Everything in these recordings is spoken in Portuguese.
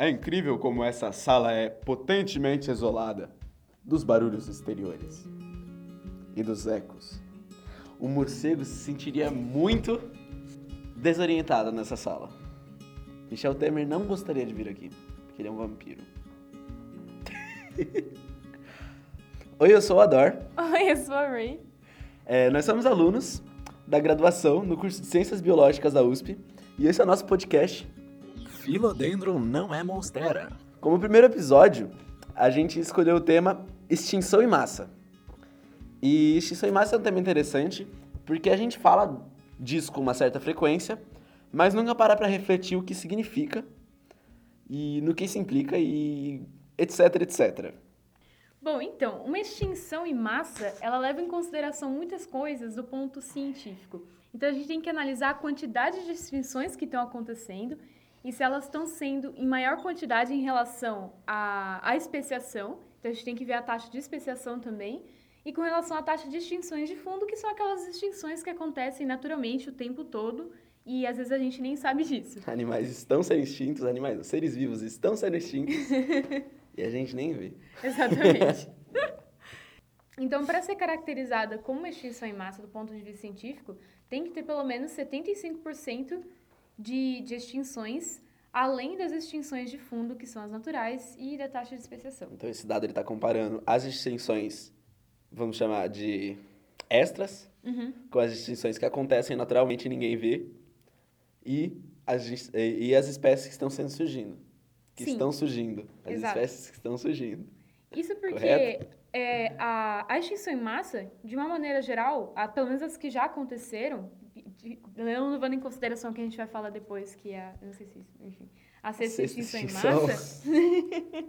É incrível como essa sala é potentemente isolada dos barulhos exteriores e dos ecos. O morcego se sentiria muito desorientado nessa sala. Michel Temer não gostaria de vir aqui, porque ele é um vampiro. Oi, eu sou o Ador. Oi, eu sou a Ray. É, nós somos alunos da graduação no curso de Ciências Biológicas da USP e esse é o nosso podcast. Philodendron não é monstera. Como primeiro episódio, a gente escolheu o tema extinção em massa. E extinção em massa é um tema interessante porque a gente fala disso com uma certa frequência, mas nunca para para refletir o que significa e no que isso implica e etc, etc. Bom, então, uma extinção em massa, ela leva em consideração muitas coisas do ponto científico. Então, a gente tem que analisar a quantidade de extinções que estão acontecendo e se elas estão sendo em maior quantidade em relação à, à especiação. Então, a gente tem que ver a taxa de especiação também. E com relação à taxa de extinções de fundo, que são aquelas extinções que acontecem naturalmente o tempo todo e às vezes a gente nem sabe disso. Animais estão sendo extintos, animais, seres vivos estão sendo extintos e a gente nem vê. Exatamente. então, para ser caracterizada como uma extinção em massa do ponto de vista científico, tem que ter pelo menos 75% de, de extinções, além das extinções de fundo, que são as naturais, e da taxa de especiação. Então, esse dado ele está comparando as extinções, vamos chamar de extras, Uhum. com as extinções que acontecem naturalmente e ninguém vê, e as, e as espécies que estão sendo surgindo. Que Sim. estão surgindo. As Exato. espécies que estão surgindo. Isso porque Correto? É, a, a extinção em massa, de uma maneira geral, a, pelo menos as que já aconteceram, de- não levando em consideração o que a gente vai falar depois, que é a, não sei se, enfim, a sexta, Sexta extinção, extinção. em massa.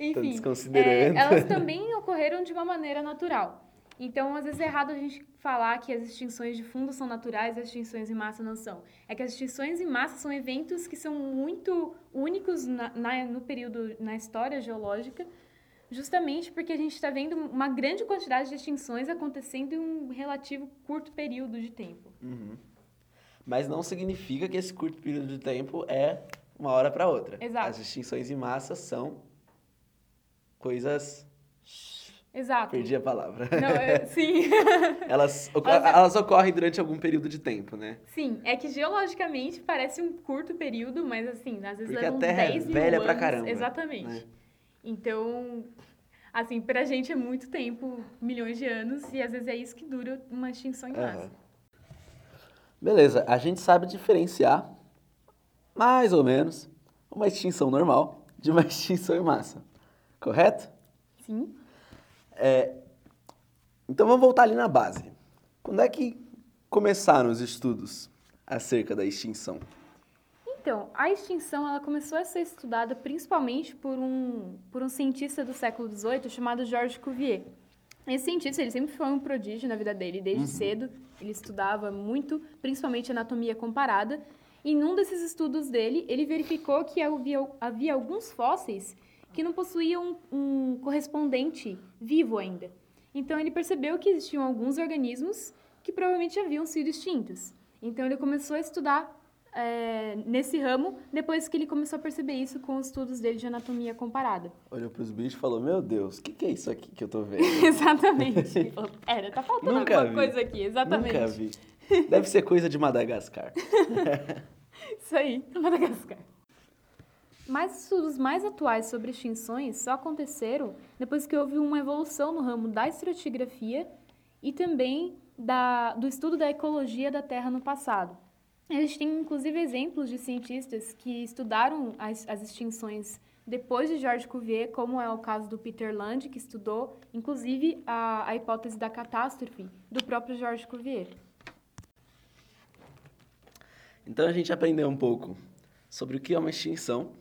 Enfim, é, elas também ocorreram de uma maneira natural. Então, às vezes é errado a gente falar que as extinções de fundo são naturais e as extinções em massa não são. É que as extinções em massa são eventos que são muito únicos na, na- no período, na história geológica, justamente porque a gente está vendo uma grande quantidade de extinções acontecendo em um relativo curto período de tempo. Uhum. Mas não significa que esse curto período de tempo é uma hora para outra. Exato. As extinções em massa são coisas. Exato. Perdi a palavra. Não, é- sim. elas, oco- Elas- elas ocorrem durante algum período de tempo, né? Sim, é que geologicamente parece um curto período, mas assim, às vezes Porque levam a Terra é 10 mil velha pra anos. caramba, Exatamente. né? Então, assim, pra gente é muito tempo, milhões de anos, e às vezes é isso que dura uma extinção em massa. Aham. Beleza, a gente sabe diferenciar, mais ou menos, uma extinção normal de uma extinção em massa. Correto? Sim. É, então vamos voltar ali na base. Quando é que começaram os estudos acerca da extinção? Então, a extinção ela começou a ser estudada principalmente por um, por um cientista do século XVIII chamado Georges Cuvier. Esse cientista, ele sempre foi um prodígio na vida dele, desde cedo. Ele estudava muito, principalmente anatomia comparada. E num desses estudos dele, ele verificou que havia, havia alguns fósseis que não possuíam um correspondente vivo ainda. Então, ele percebeu que existiam alguns organismos que provavelmente haviam sido extintos. Então, ele começou a estudar é, nesse ramo, depois que ele começou a perceber isso com os estudos dele de anatomia comparada. Olhou pros bichos e falou: Meu Deus, o que, que é isso aqui que eu tô vendo? exatamente. Ele falou, Pera, tá faltando Nunca alguma vi. coisa aqui. Exatamente. Nunca vi. Deve ser coisa de Madagascar. Isso aí, Madagascar. Mas os estudos mais atuais sobre extinções só aconteceram depois que houve uma evolução no ramo da estratigrafia e também da, do estudo da ecologia da Terra no passado. A gente tem, inclusive, exemplos de cientistas que estudaram as, as extinções depois de George Cuvier, como é o caso do Peter Land, que estudou, inclusive, a, a hipótese da catástrofe do próprio George Cuvier. Então a gente aprendeu um pouco sobre o que é uma extinção,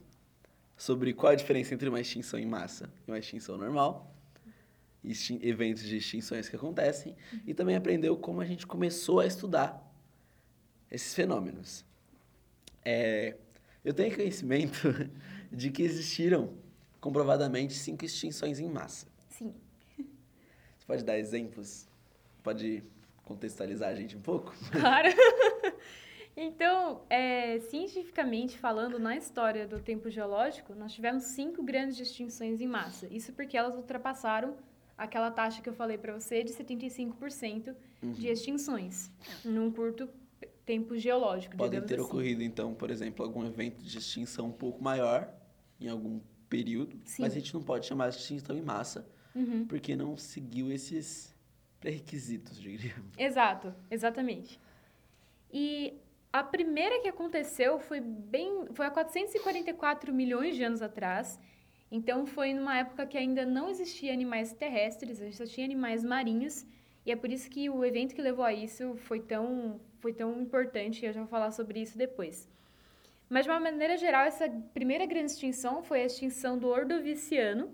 sobre qual a diferença entre uma extinção em massa e uma extinção normal, extin- eventos de extinções que acontecem, e também aprendeu como a gente começou a estudar esses fenômenos. É, eu tenho conhecimento de que existiram comprovadamente cinco extinções em massa. Sim. Você pode dar exemplos? Pode contextualizar a gente um pouco? Claro. Então, é, cientificamente falando, na história do tempo geológico, nós tivemos cinco grandes extinções em massa. Isso porque elas ultrapassaram aquela taxa que eu falei para você de 75% Uhum. de extinções num curto tempo geológico, Podem ter assim. ocorrido, então, por exemplo, algum evento de extinção um pouco maior em algum período, Sim. mas a gente não pode chamar de extinção em massa, Uhum. porque não seguiu esses pré-requisitos, diríamos. Exato, exatamente. E a primeira que aconteceu foi bem, foi há 444 milhões de anos atrás. Então foi numa época que ainda não existia animais terrestres, a gente só tinha animais marinhos, e é por isso que o evento que levou a isso foi tão foi tão importante, eu já vou falar sobre isso depois. Mas de uma maneira geral, essa primeira grande extinção foi a extinção do Ordoviciano,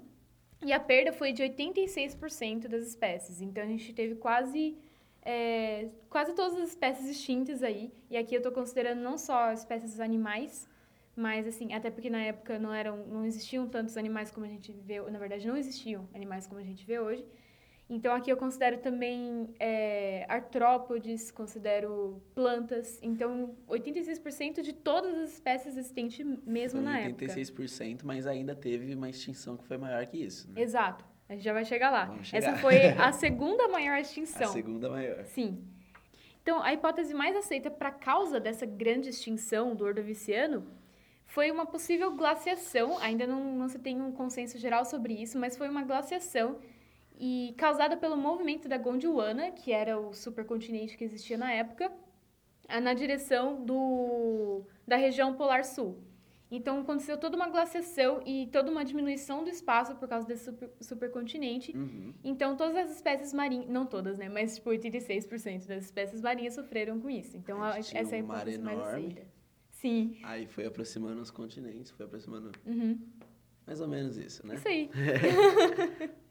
e a perda foi de 86% das espécies. Então a gente teve quase é, quase todas as espécies extintas aí. E aqui eu estou considerando não só espécies animais, mas assim, até porque na época não eram, não existiam tantos animais como a gente vê, na verdade não existiam animais como a gente vê hoje. Então aqui eu considero também é, artrópodes, considero plantas. Então 86% de todas as espécies existentes mesmo Foi na época. 86%, mas ainda teve uma extinção que foi maior que isso. Né? Exato. A gente já vai chegar lá. Chegar. Essa foi a segunda maior A extinção. segunda maior. Sim. Então, a hipótese mais aceita para a causa dessa grande extinção do Ordoviciano foi uma possível glaciação. Ainda não, não se tem um consenso geral sobre isso, mas foi uma glaciação e causada pelo movimento da Gondwana, que era o supercontinente que existia na época, na direção do, da região polar sul. Então, aconteceu toda uma glaciação e toda uma diminuição do espaço por causa desse super, supercontinente. Uhum. Então, todas as espécies marinhas, não todas, né? Mas, tipo, 86% das espécies marinhas sofreram com isso. Então, A essa é a um mar hipótese mais enorme. aceita. Sim. Aí foi aproximando os continentes, foi aproximando Uhum. mais ou menos isso, né? Isso aí.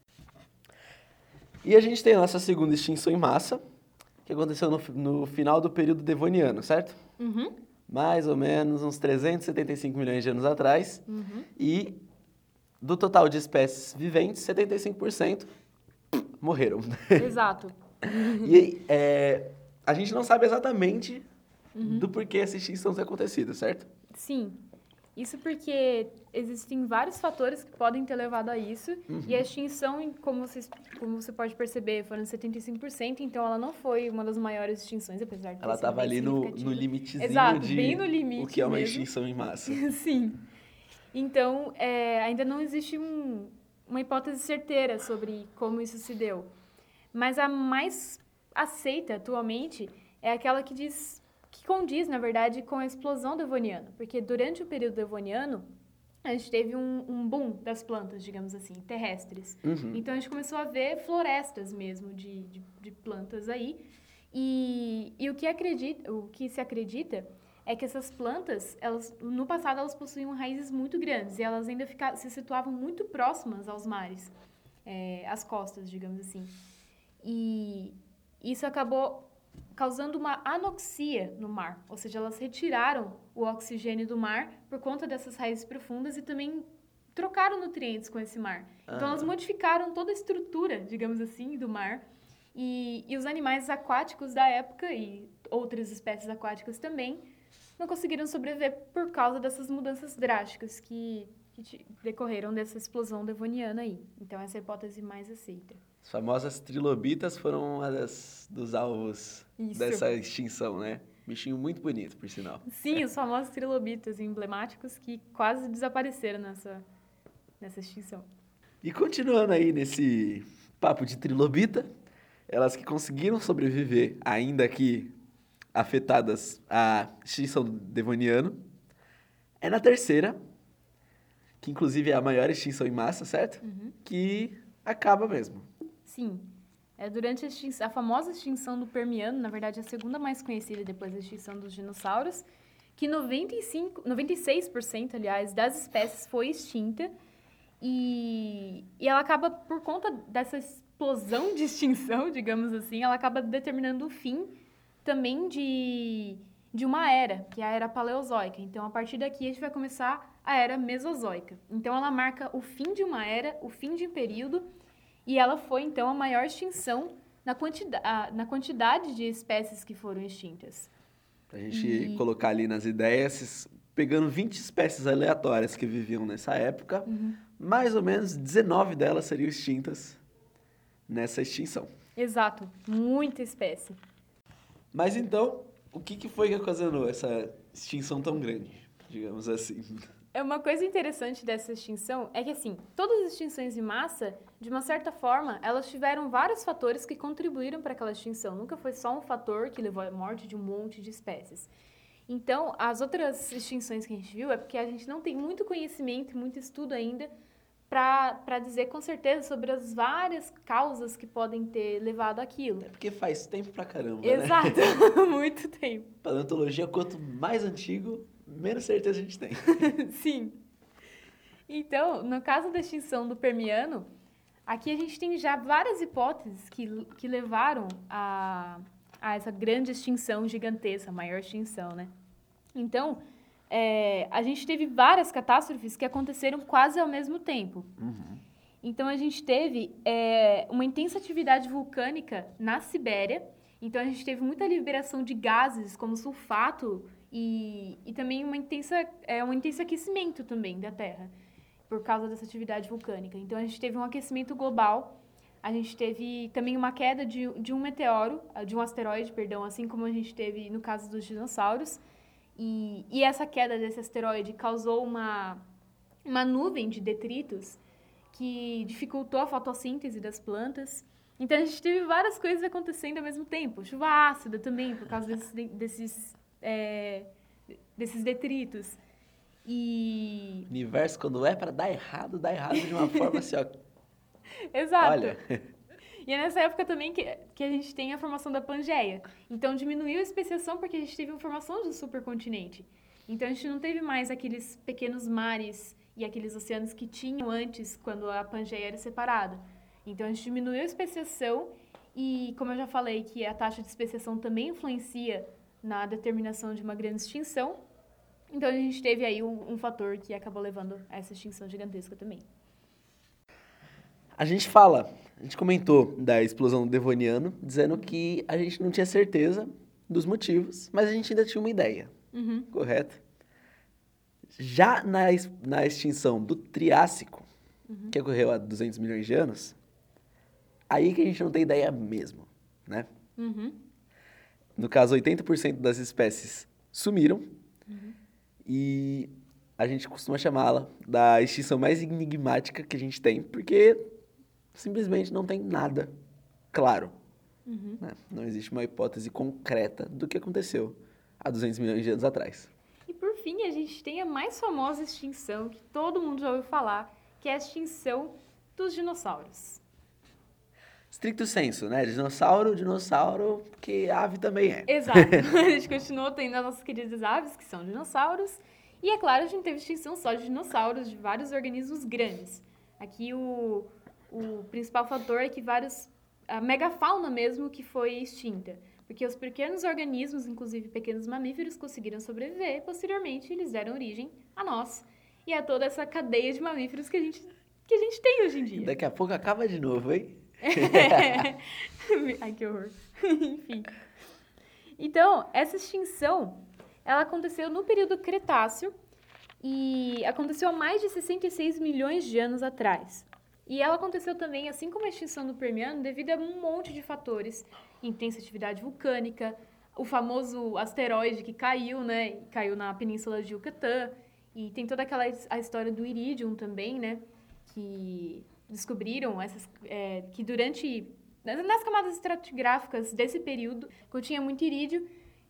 E a gente tem a nossa segunda extinção em massa, que aconteceu no, no final do período devoniano, certo? Uhum. Mais ou menos uns 375 milhões de anos atrás. Uhum. E do total de espécies viventes, 75% morreram. Exato. e é, a gente não sabe exatamente Uhum. do porquê essa extinção ter acontecido, certo? Sim. Isso porque existem vários fatores que podem ter levado a isso. Uhum. E a extinção, como, vocês, como você pode perceber, foram 75%. Então, ela não foi uma das maiores extinções, apesar de Ela estava ali no, no limitezinho Exato, de bem no limite o que é uma mesmo. extinção em massa. Sim. Então, é, ainda não existe um- uma hipótese certeira sobre como isso se deu. Mas a mais aceita atualmente é aquela que diz que condiz, na verdade, com a explosão devoniana. Porque durante o período devoniano, a gente teve um, um boom das plantas, digamos assim, terrestres. Uhum. Então a gente começou a ver florestas mesmo de, de, de plantas aí. E, e o, que acredita, o que se acredita é que essas plantas, elas, no passado, elas possuíam raízes muito grandes e elas ainda fica, se situavam muito próximas aos mares, é, às costas, digamos assim. E isso acabou causando uma anoxia no mar, ou seja, elas retiraram o oxigênio do mar por conta dessas raízes profundas e também trocaram nutrientes com esse mar. Então, elas Ah. modificaram toda a estrutura, digamos assim, do mar. E, e os animais aquáticos da época e outras espécies aquáticas também não conseguiram sobreviver por causa dessas mudanças drásticas que, que decorreram dessa explosão devoniana aí. Então, essa é a hipótese mais aceita. As famosas trilobitas foram uma das, dos alvos Isso. dessa extinção, né? Bichinho muito bonito, por sinal. Sim, os famosos trilobitas emblemáticos que quase desapareceram nessa, nessa extinção. E continuando aí nesse papo de trilobita, elas que conseguiram sobreviver, ainda que afetadas à extinção do devoniano, é na terceira, que inclusive é a maior extinção em massa, certo? Que acaba mesmo. Sim. É durante a, a famosa extinção do Permiano, na verdade a segunda mais conhecida depois da extinção dos dinossauros, que 95, 96%, aliás, das espécies foi extinta. E, e ela acaba, por conta dessa explosão de extinção, digamos assim, ela acaba determinando o fim também de, de uma era, que é a era paleozoica. Então, a partir daqui, a gente vai começar a era mesozoica. Então, ela marca o fim de uma era, o fim de um período, e ela foi, então, a maior extinção na, quantida a- na quantidade de espécies que foram extintas. Pra gente E- colocar ali nas ideias, pegando 20 espécies aleatórias que viviam nessa época, Uhum. mais ou menos 19 delas seriam extintas nessa extinção. Exato, muita espécie. Mas então, o que, que foi que ocasionou essa extinção tão grande, digamos assim? É uma coisa interessante dessa extinção é que assim, todas as extinções em massa, de uma certa forma, elas tiveram vários fatores que contribuíram para aquela extinção. Nunca foi só um fator que levou à morte de um monte de espécies. Então, as outras extinções que a gente viu é porque a gente não tem muito conhecimento e muito estudo ainda para dizer com certeza sobre as várias causas que podem ter levado àquilo. Porque faz tempo pra caramba, né? Exato, muito tempo. Paleontologia, quanto mais antigo, menos certeza a gente tem. Sim. Então, no caso da extinção do Permiano, aqui a gente tem já várias hipóteses que, que levaram a, a essa grande extinção gigantesca, a maior extinção, né? Então, é, a gente teve várias catástrofes que aconteceram quase ao mesmo tempo. Então, a gente teve é, uma intensa atividade vulcânica na Sibéria. Então, a gente teve muita liberação de gases, como sulfato, e, e também uma intensa, é, um intenso aquecimento também da Terra, por causa dessa atividade vulcânica. Então, a gente teve um aquecimento global. A gente teve também uma queda de, de um meteoro, ah, de um asteroide, perdão, assim como a gente teve no caso dos dinossauros. E, e essa queda desse asteroide causou uma, uma nuvem de detritos que dificultou a fotossíntese das plantas. Então a gente teve várias coisas acontecendo ao mesmo tempo. Chuva ácida também, por causa desses, de- desses, é, desses detritos. E. O universo, quando é pra dar errado, dá errado de uma forma assim, ó. Exato. Olha, E é nessa época também que, que a gente tem a formação da Pangeia. Então diminuiu a especiação porque a gente teve a formação do supercontinente. Então a gente não teve mais aqueles pequenos mares e aqueles oceanos que tinham antes, quando a Pangeia era separada. Então a gente diminuiu a especiação e, como eu já falei, que a taxa de especiação também influencia na determinação de uma grande extinção. Então a gente teve aí um, um fator que acabou levando a essa extinção gigantesca também. a gente fala, a gente comentou da explosão do Devoniano, dizendo que a gente não tinha certeza dos motivos, mas a gente ainda tinha uma ideia, Uhum. correto? Já na, na extinção do Triássico, que ocorreu há 200 milhões de anos, aí que a gente não tem ideia mesmo, né? Uhum. No caso, 80% das espécies sumiram e a gente costuma chamá-la da extinção mais enigmática que a gente tem, porque simplesmente não tem nada claro. Uhum. né? Não existe uma hipótese concreta do que aconteceu há 200 milhões de anos atrás. E por fim, a gente tem a mais famosa extinção que todo mundo já ouviu falar, que é a extinção dos dinossauros. Stricto senso, né? Dinossauro, dinossauro, porque ave também é. Exato. a gente continuou tendo as nossas queridas aves, que são dinossauros. E é claro, a gente teve extinção só de dinossauros, de vários organismos grandes. Aqui o, o principal fator é que vários. A megafauna mesmo que foi extinta. Porque os pequenos organismos, inclusive pequenos mamíferos, conseguiram sobreviver e posteriormente eles deram origem a nós. E a toda essa cadeia de mamíferos que a gente, que a gente tem hoje em dia. Daqui a pouco acaba de novo, hein? Ai, que horror. Enfim. Então, essa extinção, ela aconteceu no período Cretáceo e aconteceu há mais de 66 milhões de anos atrás. E ela aconteceu também, assim como a extinção do Permiano, devido a um monte de fatores. Intensa atividade vulcânica, o famoso asteroide que caiu, né? Caiu na península de Yucatán. E tem toda aquela a história do Iridium também, né? Que descobriram essas, é, que durante nas nas camadas estratigráficas desse período continha muito irídio,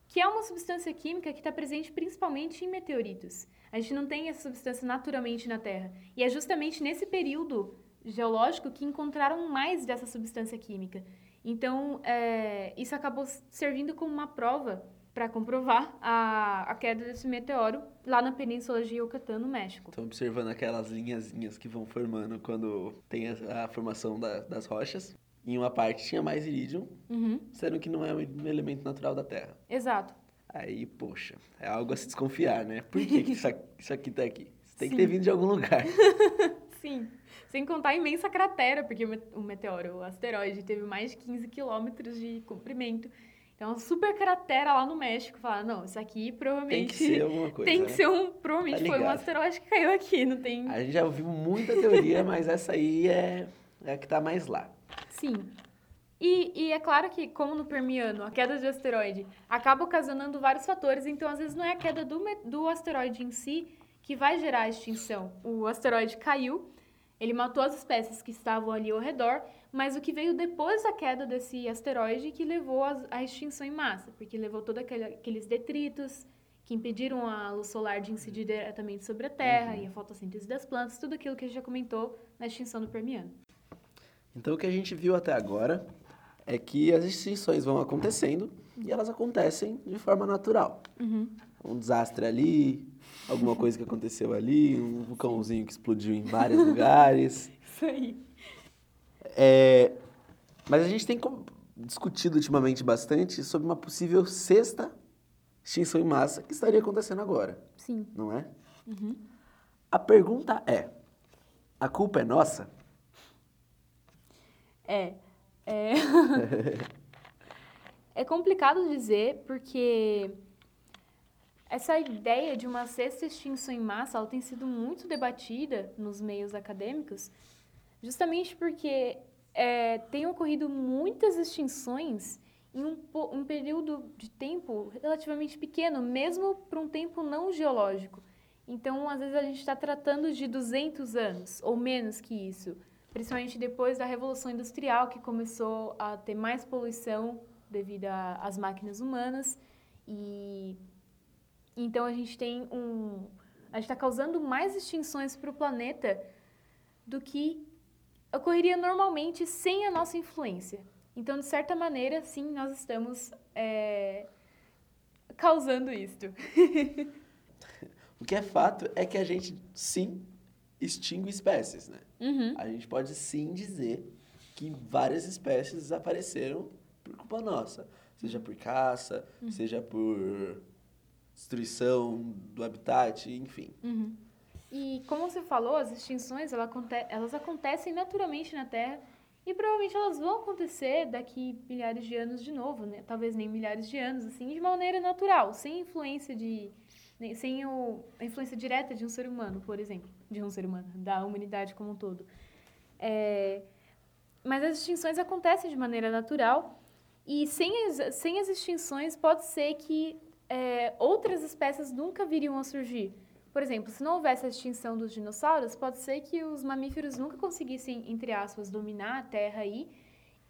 que é uma substância química que está presente principalmente em meteoritos. A gente não tem essa substância naturalmente na Terra. E é justamente nesse período geológico que encontraram mais dessa substância química. Então, é, isso acabou servindo como uma prova para comprovar a, a queda desse meteoro lá na península de Yucatán, no México. Estão observando aquelas linhazinhas que vão formando quando tem a, a formação da- das rochas. Em uma parte tinha mais irídio, Uhum, sendo que não é um elemento natural da Terra. exato. Aí, poxa, é algo a se desconfiar, né? Por que, que isso, aqui, isso aqui tá aqui? Isso tem que Sim. ter vindo de algum lugar. Sim. Sem contar a imensa cratera, porque o meteoro, o asteroide, teve mais de 15 quilômetros de comprimento. Então, uma super cratera lá no México. Fala, não, isso aqui Tem provavelmente... que ser alguma coisa. tem né? que ser um... Provavelmente Tá foi um asteroide que caiu aqui, não tem... A gente já ouviu muita teoria, mas essa aí é, é a que tá mais lá. Sim. E, e é claro que, como no Permiano, a queda de asteroide acaba ocasionando vários fatores, então às vezes não é a queda do, do asteroide em si que vai gerar a extinção. O asteroide caiu, ele matou as espécies que estavam ali ao redor, mas o que veio depois da queda desse asteroide que levou à extinção em massa, porque levou todos aqueles detritos que impediram a luz solar de incidir diretamente sobre a Terra e a fotossíntese das plantas, tudo aquilo que a gente já comentou na extinção do Permiano. Então o que a gente viu até agora é que as extinções vão acontecendo e elas acontecem de forma natural. Um desastre ali, alguma coisa que aconteceu ali, um vulcãozinho que explodiu em vários lugares. Isso aí. É, mas a gente tem discutido ultimamente bastante sobre uma possível sexta extinção em massa que estaria acontecendo agora, Sim. não é? A pergunta é: a culpa é nossa? É. É, é complicado dizer porque essa ideia de uma sexta extinção em massa ela tem sido muito debatida nos meios acadêmicos, justamente porque é, tem ocorrido muitas extinções em um, um período de tempo relativamente pequeno, mesmo para um tempo não geológico. Então, às vezes, a gente está tratando de 200 anos, ou menos que isso. Principalmente depois da Revolução Industrial, que começou a ter mais poluição devido às máquinas humanas. E então a gente tem um. A gente está causando mais extinções para o planeta do que ocorreria normalmente sem a nossa influência. Então, de certa maneira, sim, nós estamos é, causando isto. O que é fato é que a gente sim extingue espécies, né? Uhum. A gente pode sim dizer que várias espécies desapareceram por culpa nossa. Seja por caça, seja por destruição do habitat, enfim. Uhum. E como você falou, as extinções elas acontecem naturalmente na Terra e provavelmente elas vão acontecer daqui milhares de anos de novo, né? Talvez nem milhares de anos, assim, de maneira natural, sem influência de sem o, a influência direta de um ser humano, por exemplo, de um ser humano, da humanidade como um todo. É, mas as extinções acontecem de maneira natural e sem as, sem as extinções pode ser que é, outras espécies nunca viriam a surgir. Por exemplo, se não houvesse a extinção dos dinossauros, pode ser que os mamíferos nunca conseguissem, entre aspas, dominar a Terra aí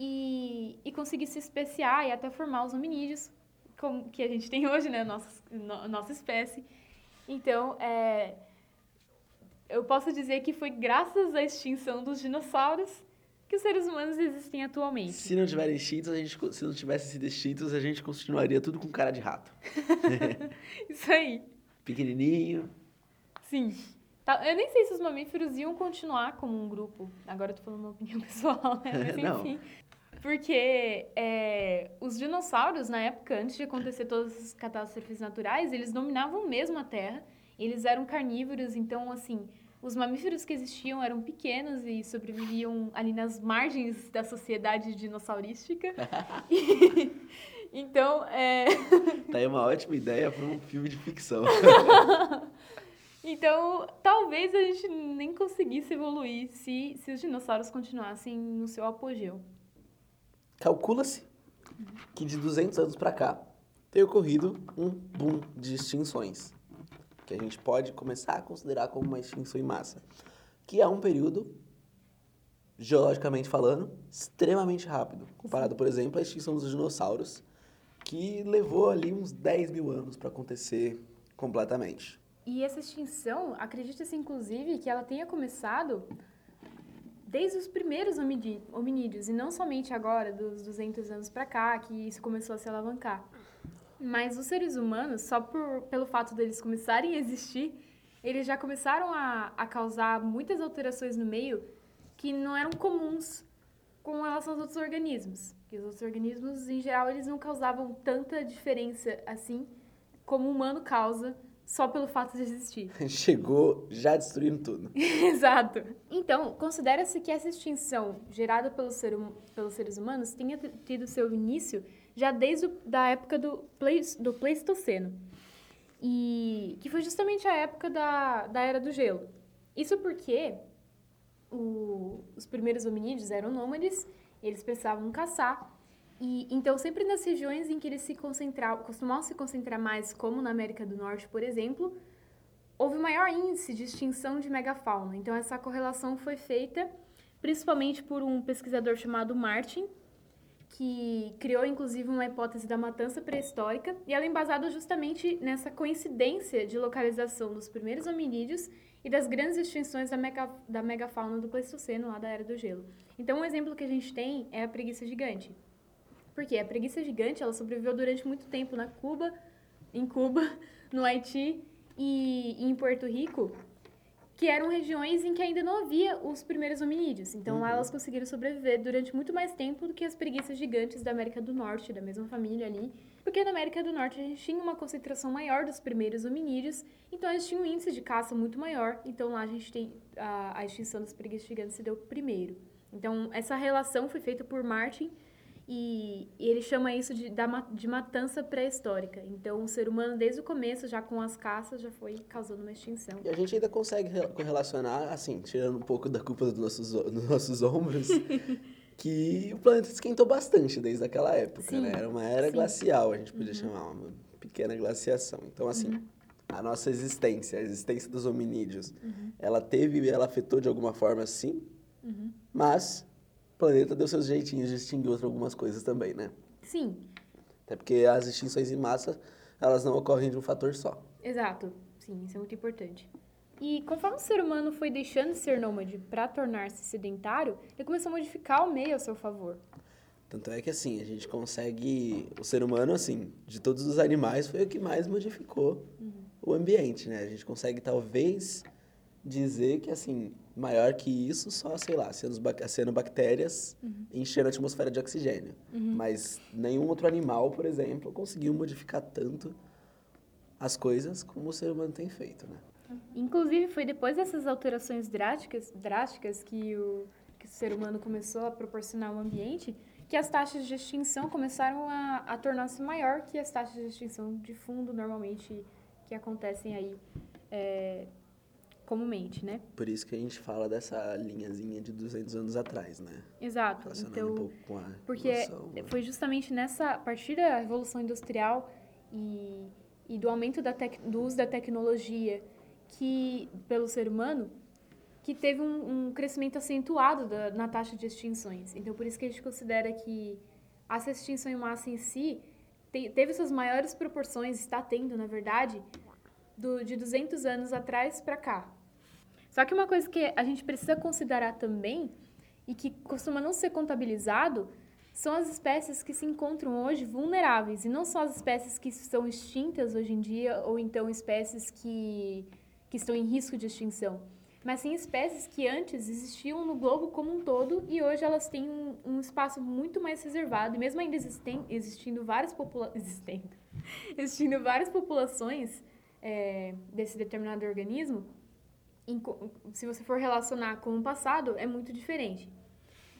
e, e conseguir se especiar e até formar os hominídeos, como que a gente tem hoje, né? Nossa, no- nossa espécie. Então, é, eu posso dizer que foi graças à extinção dos dinossauros que os seres humanos existem atualmente. Se não tiverem extintos, a gente, se não tivesse sido extintos, a gente continuaria tudo com cara de rato. Isso aí. Pequenininho. Sim. Tá, Eu nem sei se os mamíferos iam continuar como um grupo. Agora eu tô falando uma opinião pessoal, né? Mas enfim. Porque é, os dinossauros, na época, antes de acontecer todas essas catástrofes naturais, eles dominavam mesmo a Terra. Eles eram carnívoros, então, assim, os mamíferos que existiam eram pequenos e sobreviviam ali nas margens da sociedade dinossaurística. E- então, é... Tá aí uma ótima ideia para um filme de ficção. Então, talvez a gente nem conseguisse evoluir se, se os dinossauros continuassem no seu apogeu. Calcula-se que de 200 anos para cá tem ocorrido um boom de extinções, que a gente pode começar a considerar como uma extinção em massa, que é um período, geologicamente falando, extremamente rápido, comparado, por exemplo, à extinção dos dinossauros, que levou ali uns 10 mil anos para acontecer completamente. E essa extinção, acredita-se inclusive que ela tenha começado desde os primeiros hominídeos, e não somente agora, dos 200 anos para cá, que isso começou a se alavancar. Mas os seres humanos, só por, pelo fato deles começarem a existir, eles já começaram a, a causar muitas alterações no meio que não eram comuns com relação aos outros organismos. Que os outros organismos, em geral, eles não causavam tanta diferença assim como o humano causa só pelo fato de existir. Chegou já destruindo tudo. Exato. Então, considera-se que essa extinção gerada pelo ser hum- pelos seres humanos tenha tido seu início já desde da época do, do Pleistoceno. E que foi justamente a época da, da Era do Gelo. Isso porque o- os primeiros hominídeos eram nômades, eles precisavam caçar. E então sempre nas regiões em que eles se concentravam, costumavam se concentrar mais, como na América do Norte, por exemplo, houve maior índice de extinção de megafauna. Então essa correlação foi feita principalmente por um pesquisador chamado Martin, que criou inclusive uma hipótese da matança pré-histórica, e ela é embasada justamente nessa coincidência de localização dos primeiros hominídeos e das grandes extinções da, mega, da megafauna do Pleistoceno, lá da Era do Gelo. Então, um exemplo que a gente tem é a preguiça gigante. Porque a preguiça gigante, ela sobreviveu durante muito tempo na Cuba, em Cuba, no Haiti e, e em Porto Rico, que eram regiões em que ainda não havia os primeiros hominídeos. Então, lá elas conseguiram sobreviver durante muito mais tempo do que as preguiças gigantes da América do Norte, da mesma família ali. Porque na América do Norte a gente tinha uma concentração maior dos primeiros hominídeos, então eles tinham um índice de caça muito maior. Então, lá a gente tem a, a extinção das preguiças gigantes se deu primeiro. Então, essa relação foi feita por Martin e, e ele chama isso de, de matança pré-histórica. Então, o ser humano, desde o começo, já com as caças, já foi causando uma extinção. E a gente ainda consegue re- correlacionar, assim, tirando um pouco da culpa dos nossos, dos nossos ombros, que o planeta esquentou bastante desde aquela época, Sim, né? Era uma era sim. glacial, a gente podia chamar uma pequena glaciação. Então, assim, a nossa existência, a existência dos hominídeos, ela teve, ela afetou de alguma forma, sim, mas o planeta deu seus jeitinhos de extinguir outras algumas coisas também, né? Sim, Até porque as extinções em massa, elas não ocorrem de um fator só. exato. Sim, isso é muito importante. E conforme o ser humano foi deixando de ser nômade para tornar-se sedentário, ele começou a modificar o meio a seu favor. Tanto é que assim, a gente consegue. O ser humano, assim, de todos os animais, foi o que mais modificou o ambiente, né? A gente consegue talvez dizer que, assim, maior que isso, só, sei lá, cianobac- cianobactérias enchendo a atmosfera de oxigênio. Mas nenhum outro animal, por exemplo, conseguiu modificar tanto as coisas como o ser humano tem feito, né? Inclusive, foi depois dessas alterações drásticas, drásticas que, o, que o ser humano começou a proporcionar ao ambiente que as taxas de extinção começaram a, a tornar-se maior que as taxas de extinção de fundo normalmente que acontecem aí é, comumente, né? Por isso que a gente fala dessa linhazinha de 200 anos atrás, né? Exato. Então, um pouco com a Porque evolução, né? foi justamente nessa, a partir da Revolução Industrial e, e do aumento da tec, do uso da tecnologia que pelo ser humano que teve um, um crescimento acentuado da, na taxa de extinções. Então, por isso que a gente considera que essa extinção em massa em si te- teve suas maiores proporções, está tendo, na verdade, do, de 200 anos atrás para cá. Só que uma coisa que a gente precisa considerar também e que costuma não ser contabilizado são as espécies que se encontram hoje vulneráveis e não só as espécies que são extintas hoje em dia ou então espécies que, que estão em risco de extinção, mas sim espécies que antes existiam no globo como um todo e hoje elas têm um, um espaço muito mais reservado e mesmo ainda existem, existindo várias popula existendo, existindo várias populações é, desse determinado organismo em se você for relacionar com o passado, é muito diferente.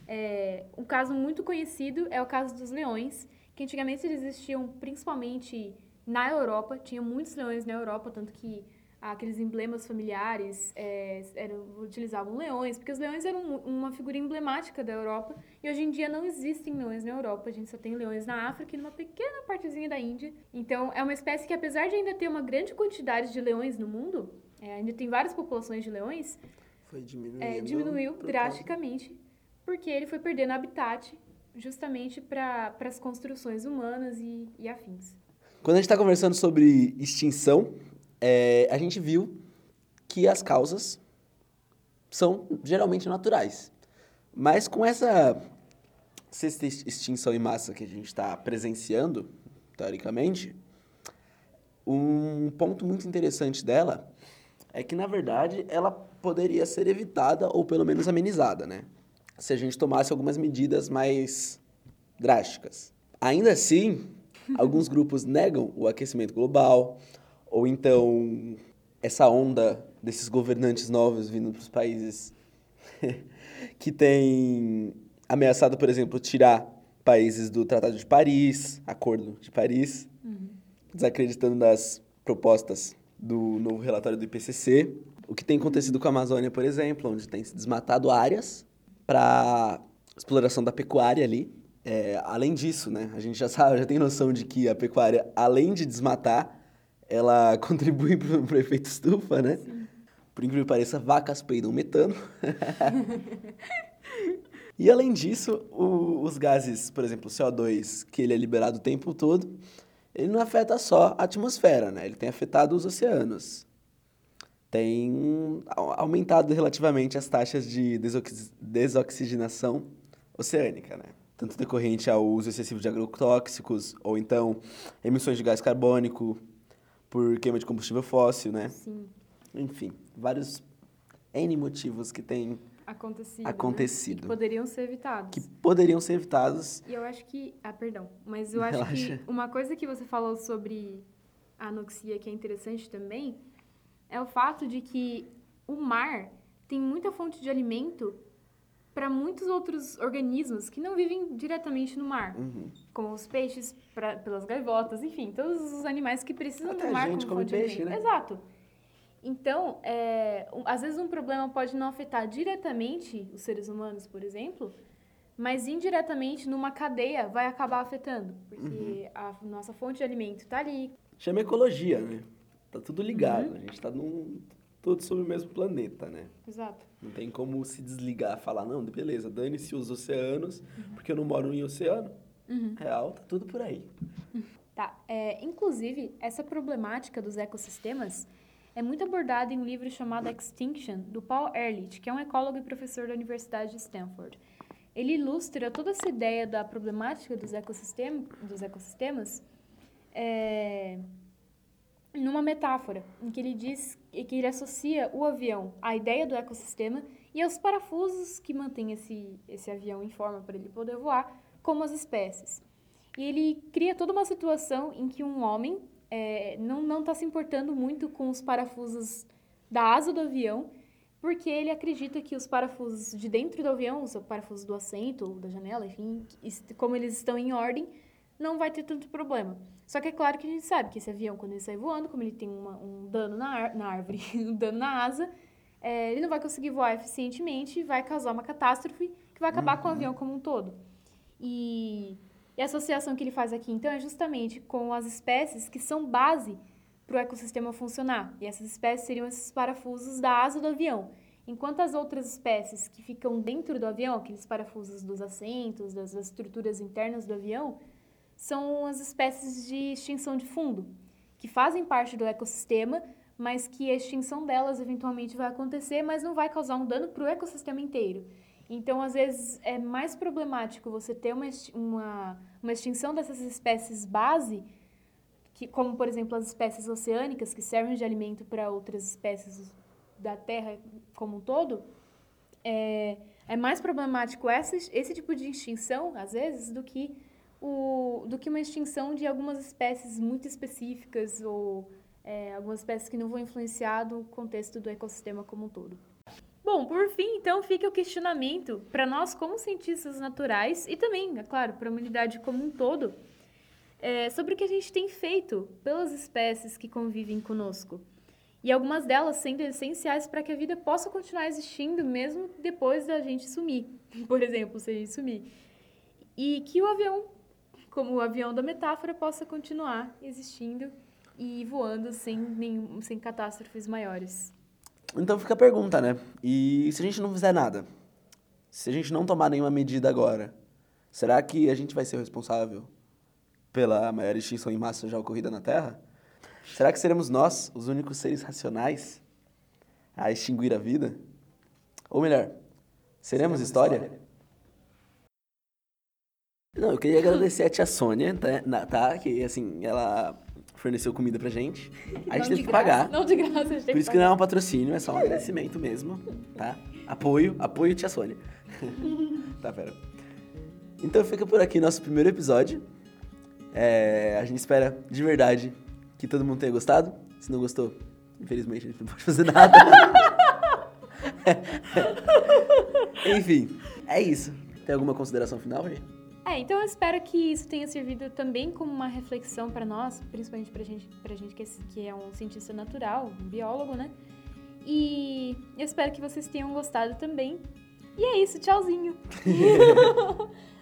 É, um caso muito conhecido é o caso dos leões, que antigamente eles existiam principalmente na Europa, tinha muitos leões na Europa, tanto que aqueles emblemas familiares é, eram, utilizavam leões, porque os leões eram uma figura emblemática da Europa, e hoje em dia não existem leões na Europa, a gente só tem leões na África e numa pequena partezinha da Índia. Então, é uma espécie que, apesar de ainda ter uma grande quantidade de leões no mundo, é, ainda tem várias populações de leões, Foi diminuindo. é, diminuiu drasticamente, porque ele foi perdendo habitat justamente para as construções humanas e, e afins. Quando a gente está conversando sobre extinção, é, a gente viu que as causas são geralmente naturais. Mas com essa sexta ex- extinção em massa que a gente está presenciando, teoricamente, um ponto muito interessante dela é que, na verdade, ela poderia ser evitada ou pelo menos amenizada, né? Se a gente tomasse algumas medidas mais drásticas. Ainda assim, alguns grupos negam o aquecimento global, ou então essa onda desses governantes novos vindo para os países que têm ameaçado, por exemplo, tirar países do Tratado de Paris, Acordo de Paris, desacreditando das propostas do novo relatório do IPCC. O que tem acontecido com a Amazônia, por exemplo, onde tem se desmatado áreas para exploração da pecuária ali. É, além disso, né, a gente já sabe, já tem noção de que a pecuária, além de desmatar, ela contribui para o efeito estufa, né? Por incrível que pareça, vacas peidam metano. e além disso, o- os gases, por exemplo, o CO2, que ele é liberado o tempo todo, ele não afeta só a atmosfera, né? Ele tem afetado os oceanos. Tem au- aumentado relativamente as taxas de desoxi- desoxigenação oceânica, né? Tanto decorrente ao uso excessivo de agrotóxicos, ou então emissões de gás carbônico por queima de combustível fóssil, né? Sim, Enfim, vários N motivos que têm acontecido. né? Acontecido. Que poderiam ser evitados. que poderiam ser evitados. E eu acho que. Ah, perdão. Mas eu acho Relaxa. que uma coisa que você falou sobre a anoxia que é interessante também é o fato de que o mar tem muita fonte de alimento para muitos outros organismos que não vivem diretamente no mar, Uhum. como os peixes, pra, pelas gaivotas, enfim, todos os animais que precisam Até do a mar gente como come fonte de peixe, alimento. né? Exato. Então, é, às vezes um problema pode não afetar diretamente os seres humanos, por exemplo, mas indiretamente numa cadeia vai acabar afetando, porque a nossa fonte de alimento está ali. Chama ecologia, né? Tá tudo ligado. Uhum. A gente tá num, tudo sobre o mesmo planeta, né? Exato. Não tem como se desligar, falar, não, beleza, dane-se os oceanos, Uhum. porque eu não moro em oceano. Real, tá tudo por aí. Tá. É, inclusive, essa problemática dos ecossistemas é muito abordada em um livro chamado Extinction, do Paul Ehrlich, que é um ecólogo e professor da Universidade de Stanford. Ele ilustra toda essa ideia da problemática dos, ecossistem dos ecossistemas é, numa metáfora, em que ele diz que ele associa o avião à ideia do ecossistema e aos parafusos que mantêm esse, esse avião em forma para ele poder voar, como as espécies. E ele cria toda uma situação em que um homem é, não está se importando muito com os parafusos da asa do avião, porque ele acredita que os parafusos de dentro do avião, os parafusos do assento ou da janela, enfim, como eles estão em ordem, não vai ter tanto problema. Só que é claro que a gente sabe que esse avião, quando ele sai voando, como ele tem uma- um dano na, ar- na árvore, um dano na asa, é, ele não vai conseguir voar eficientemente e vai causar uma catástrofe que vai acabar com o avião como um todo. E, e a associação que ele faz aqui, então, é justamente com as espécies que são base para o ecossistema funcionar. E essas espécies seriam esses parafusos da asa do avião. Enquanto as outras espécies que ficam dentro do avião, aqueles parafusos dos assentos, das estruturas internas do avião, são as espécies de extinção de fundo, que fazem parte do ecossistema, mas que a extinção delas eventualmente vai acontecer, mas não vai causar um dano para o ecossistema inteiro. Então, às vezes, é mais problemático você ter uma, uma, uma extinção dessas espécies base, que, como, por exemplo, as espécies oceânicas, que servem de alimento para outras espécies da Terra como um todo, é, é mais problemático essa, esse tipo de extinção, às vezes, do que, o, do que uma extinção de algumas espécies muito específicas ou é, algumas espécies que não vão influenciar no contexto do ecossistema como um todo. Bom, por fim, então, fica o questionamento para nós como cientistas naturais e também, é claro, para a humanidade como um todo, é, sobre o que a gente tem feito pelas espécies que convivem conosco. E algumas delas sendo essenciais para que a vida possa continuar existindo mesmo depois da gente sumir. Por exemplo, se a gente sumir. E que o avião, como o avião da metáfora, possa continuar existindo e voando sem, nenhum, sem catástrofes maiores. Então fica a pergunta, né? E se a gente não fizer nada? Se a gente não tomar nenhuma medida agora, será que a gente vai ser o responsável pela maior extinção em massa já ocorrida na Terra? Será que seremos nós os únicos seres racionais a extinguir a vida? Ou melhor, seremos, história? Não, eu queria agradecer a tia Sônia, tá? tá? Que, assim, ela forneceu comida pra gente. A gente teve que graça, pagar. Não de graça, a gente Por que isso que não é um patrocínio, é só um agradecimento mesmo, tá? Apoio, apoio tia Sônia. tá, pera. Então fica por aqui nosso primeiro episódio. É, a gente espera de verdade que todo mundo tenha gostado. Se não gostou, infelizmente a gente não pode fazer nada. Enfim, é isso. Tem alguma consideração final, Rê? É, então eu espero que isso tenha servido também como uma reflexão para nós, principalmente pra gente, pra gente que, é, que é um cientista natural, um biólogo, né? E eu espero que vocês tenham gostado também. E é isso, tchauzinho!